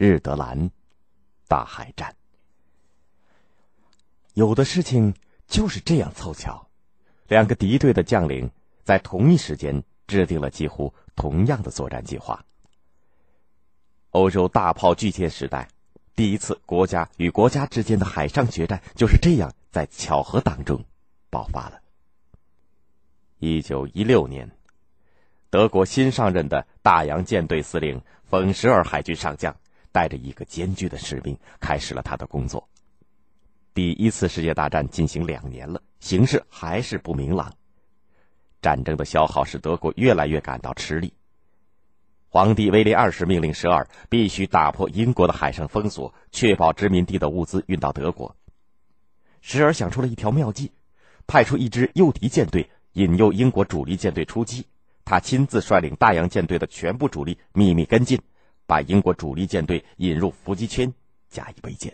日德兰大海战。有的事情就是这样凑巧，两个敌对的将领在同一时间制定了几乎同样的作战计划。欧洲大炮巨舰时代，第一次国家与国家之间的海上决战就是这样在巧合当中爆发了。一九一六年，德国新上任的大洋舰队司令冯·舍尔海军上将带着一个艰巨的使命，开始了他的工作。第一次世界大战进行两年了，形势还是不明朗，战争的消耗使德国越来越感到吃力。皇帝威廉二世命令舍尔必须打破英国的海上封锁，确保殖民地的物资运到德国。舍尔想出了一条妙计，派出一支诱敌舰队，引诱英国主力舰队出击。他亲自率领大洋舰队的全部主力秘密跟进，把英国主力舰队引入伏击圈，加以围歼。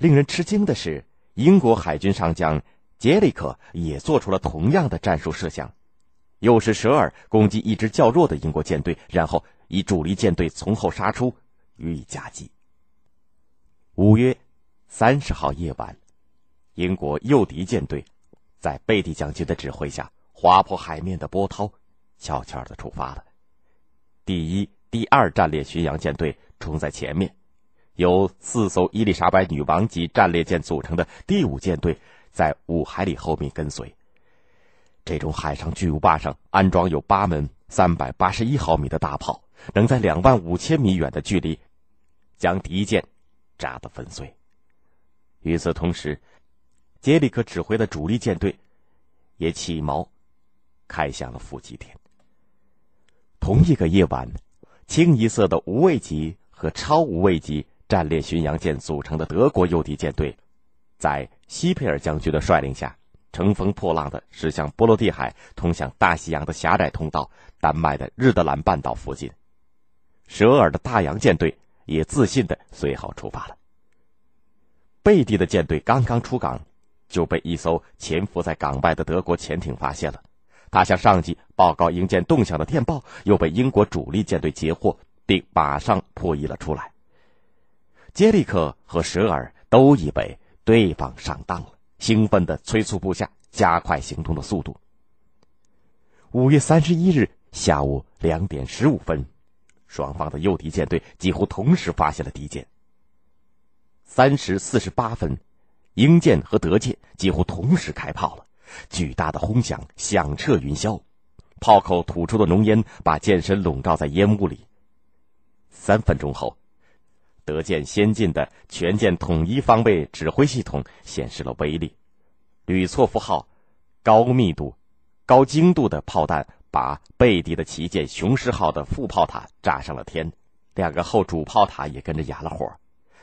令人吃惊的是，英国海军上将杰里克也做出了同样的战术设想。又是舍尔攻击一支较弱的英国舰队，然后以主力舰队从后杀出，予以夹击。五月三十号夜晚，英国诱敌舰队在贝蒂将军的指挥下，划破海面的波涛，悄悄的出发了。第一、二战列巡洋舰队冲在前面，由四艘伊丽莎白女王级战列舰组成的第五舰队在五海里后面跟随。这种海上巨无霸上安装有八门三百八十一毫米的大炮，能在两万五千米远的距离将敌舰炸得粉碎。与此同时，杰里克指挥的主力舰队也起锚，开向了伏击点。同一个夜晚，清一色的无畏级和超无畏级战列巡洋舰组成的德国诱敌舰队，在希佩尔将军的率领下。乘风破浪的驶向波罗的海通向大西洋的狭窄通道——丹麦的日德兰半岛附近。舍尔的大洋舰队也自信的随后出发了。贝蒂的舰队刚刚出港，就被一艘潜伏在港外的德国潜艇发现了。他向上级报告英舰动向的电报又被英国主力舰队截获，并马上破译了出来。杰里克和舍尔都以为对方上当了。兴奋地催促部下加快行动的速度。五月三十一日下午两点十五分，双方的诱敌舰队几乎同时发现了敌舰。三时四十八分，英舰和德舰几乎同时开炮了，巨大的轰响响彻云霄，炮口吐出的浓烟把舰身笼罩在烟雾里。三分钟后。德舰先进的全舰统一方位指挥系统显示了威力，吕措夫号高密度、高精度的炮弹把贝蒂的旗舰雄狮号的副炮塔炸上了天，两个后主炮塔也跟着哑了火。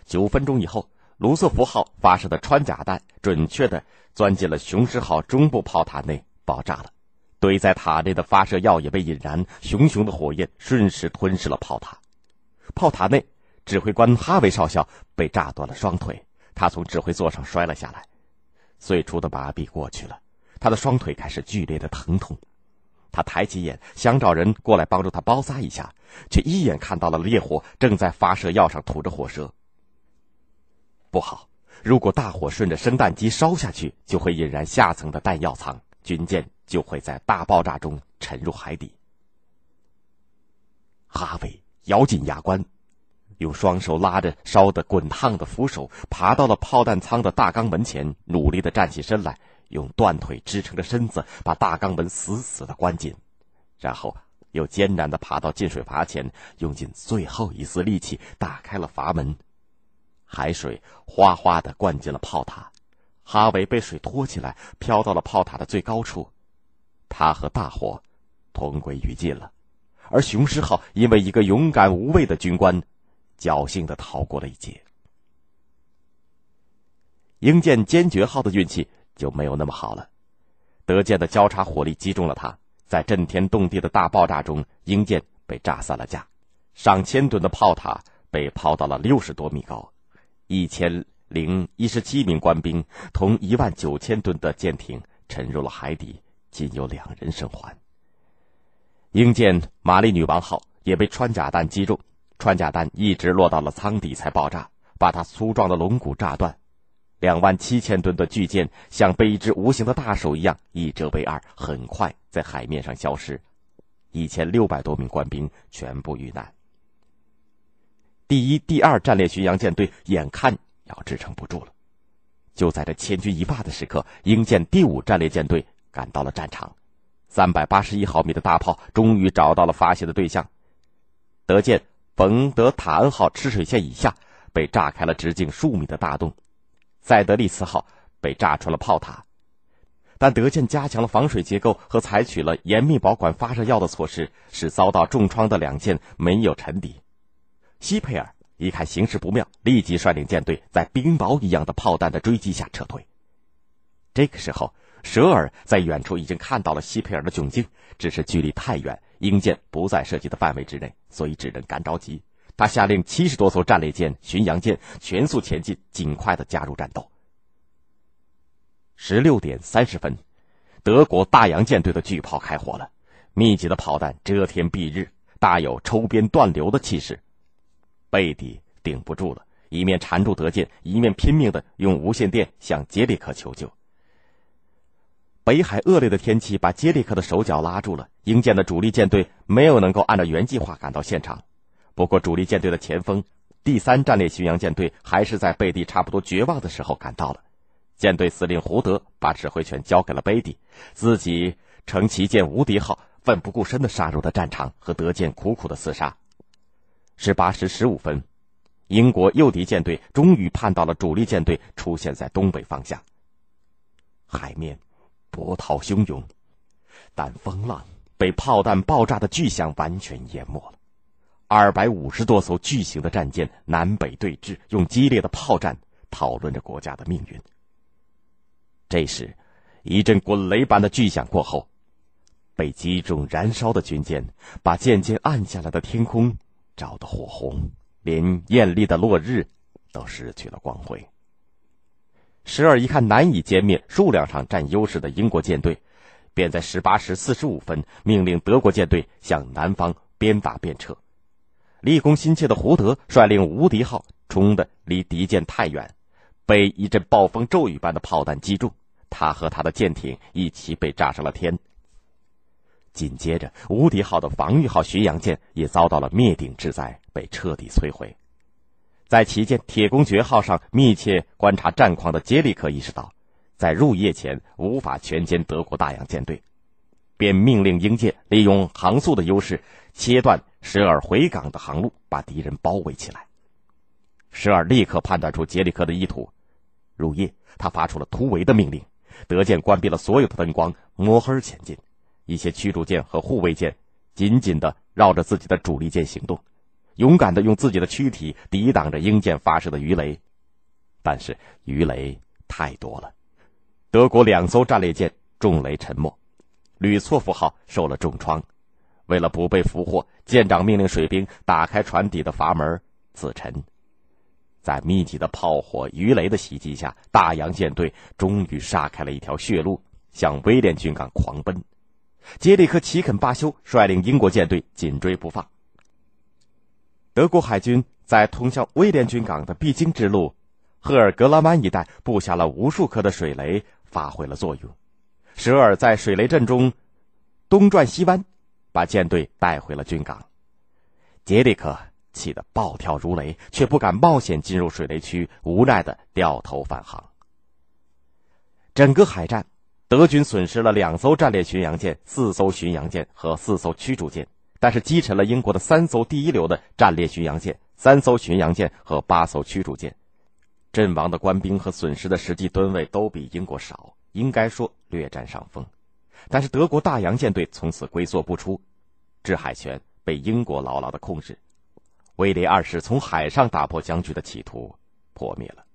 九分钟以后，卢瑟福号发射的穿甲弹准确的钻进了雄狮号中部炮塔内，爆炸了。堆在塔内的发射药也被引燃，熊熊的火焰瞬时吞噬了炮塔。炮塔内。指挥官哈维少校被炸断了双腿，他从指挥座上摔了下来。最初的麻痹过去了，他的双腿开始剧烈的疼痛。他抬起眼想找人过来帮助他包扎一下，却一眼看到了烈火正在发射药上吐着火舌。不好！如果大火顺着生弹机烧下去，就会引燃下层的弹药舱，军舰就会在大爆炸中沉入海底。哈维咬紧牙关。用双手拉着烧得滚烫的扶手，爬到了炮弹舱的大钢门前，努力的站起身来，用断腿支撑着身子，把大钢门死死的关紧，然后又艰难的爬到进水阀前，用尽最后一丝力气打开了阀门。海水哗哗的灌进了炮塔，哈维被水拖起来，飘到了炮塔的最高处，他和大火同归于尽了，而雄狮号因为一个勇敢无畏的军官。侥幸的逃过了一劫。英舰坚决号的运气就没有那么好了，德舰的交叉火力击中了它，在震天动地的大爆炸中，英舰被炸散了架，上千吨的炮塔被抛到了六十多米高，一千零一十七名官兵同一万九千吨的舰艇沉入了海底，仅有两人生还。英舰玛丽女王号也被穿甲弹击中。穿甲弹一直落到了舱底才爆炸，把它粗壮的龙骨炸断。两万七千吨的巨舰像被一只无形的大手一样一折为二，很快在海面上消失。一千六百多名官兵全部遇难。第一、第二战列巡洋舰队眼看要支撑不住了，就在这千钧一发的时刻，英舰第五战列舰队赶到了战场。三百八十一毫米的大炮终于找到了发泄的对象。德舰冯德塔恩号吃水线以下被炸开了直径数米的大洞。塞德利茨号被炸穿了炮塔，但德舰加强了防水结构和采取了严密保管发射药的措施，使遭到重创的两舰没有沉底。希佩尔一看形势不妙，立即率领舰队在冰雹一样的炮弹的追击下撤退。这个时候，舍尔在远处已经看到了希佩尔的窘境，只是距离太远，英舰不在射击的范围之内，所以只能干着急。他下令七十多艘战列舰、巡洋舰全速前进，尽快的加入战斗。十六点三十分，德国大洋舰队的巨炮开火了，密集的炮弹遮天蔽日，大有抽鞭断流的气势。贝蒂顶不住了，一面缠住德舰，一面拼命的用无线电向杰里克求救。北海恶劣的天气把杰里克的手脚拉住了，英舰的主力舰队没有能够按照原计划赶到现场。不过，主力舰队的前锋第三战列巡洋舰队还是在贝蒂差不多绝望的时候赶到了。舰队司令胡德把指挥权交给了贝蒂，自己乘旗舰无敌号奋不顾身的杀入了战场，和德舰苦苦的厮杀。十八时十五分，英国诱敌舰队终于盼到了主力舰队出现在东北方向。海面波涛汹涌，但风浪被炮弹爆炸的巨响完全淹没了。二百五十多艘巨型的战舰南北对峙，用激烈的炮战讨论着国家的命运。这时，一阵滚雷般的巨响过后，被击中燃烧的军舰把渐渐暗下来的天空照得火红，连艳丽的落日都失去了光辉。时而一看难以歼灭、数量上占优势的英国舰队，便在十八时四十五分命令德国舰队向南方边打边撤。立功心切的胡德率领无敌号冲的离敌舰太远，被一阵暴风骤雨般的炮弹击中，他和他的舰艇一起被炸上了天。紧接着，无敌号的防御号巡洋舰也遭到了灭顶之灾，被彻底摧毁。在旗舰铁公爵号上密切观察战况的杰里克意识到，在入夜前无法全歼德国大洋舰队，便命令英舰利用航速的优势切断。时而回港的航路把敌人包围起来，时而立刻判断出杰里克的意图。入夜，他发出了突围的命令。德舰关闭了所有的灯光，摸黑前进。一些驱逐舰和护卫舰紧紧的绕着自己的主力舰行动，勇敢的用自己的躯体抵挡着英舰发射的鱼雷。但是鱼雷太多了，德国两艘战列舰中雷沉没，吕措夫号受了重创。为了不被俘获，舰长命令水兵打开船底的阀门自沉。在密集的炮火、鱼雷的袭击下，大洋舰队终于杀开了一条血路，向威廉军港狂奔。杰里克奇肯巴修率领英国舰队紧追不放。德国海军在通向威廉军港的必经之路赫尔格拉曼一带布下了无数颗的水雷，发挥了作用。时而在水雷阵中东转西弯。把舰队带回了军港，杰里克气得暴跳如雷，却不敢冒险进入水雷区，无奈的掉头返航。整个海战，德军损失了两艘战列巡洋舰、四艘巡洋舰和四艘驱逐舰，但是击沉了英国的三艘第一流的战列巡洋舰、三艘巡洋舰和八艘驱逐舰。阵亡的官兵和损失的实际吨位都比英国少，应该说略占上风。但是德国大洋舰队从此龟缩不出，制海权被英国牢牢的控制，威廉二世从海上打破僵局的企图破灭了。